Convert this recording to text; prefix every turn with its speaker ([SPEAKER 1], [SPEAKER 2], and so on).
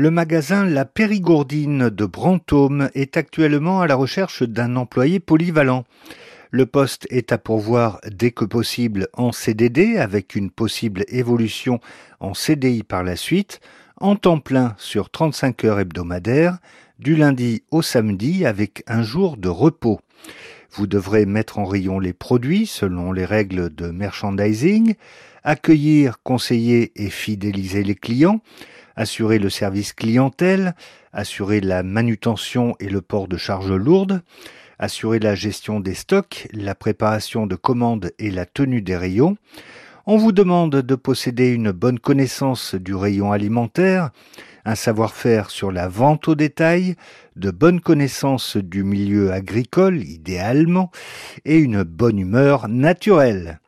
[SPEAKER 1] Le magasin La Périgourdine de Brantôme est actuellement à la recherche d'un employé polyvalent. Le poste est à pourvoir dès que possible en CDD avec une possible évolution en CDI par la suite, en temps plein sur 35 heures hebdomadaires, du lundi au samedi avec un jour de repos. Vous devrez mettre en rayon les produits selon les règles de merchandising, accueillir, conseiller et fidéliser les clients, assurer le service clientèle, assurer la manutention et le port de charges lourdes, assurer la gestion des stocks, la préparation de commandes et la tenue des rayons. On vous demande de posséder une bonne connaissance du rayon alimentaire, un savoir-faire sur la vente au détail, de bonnes connaissances du milieu agricole idéalement, et une bonne humeur naturelle.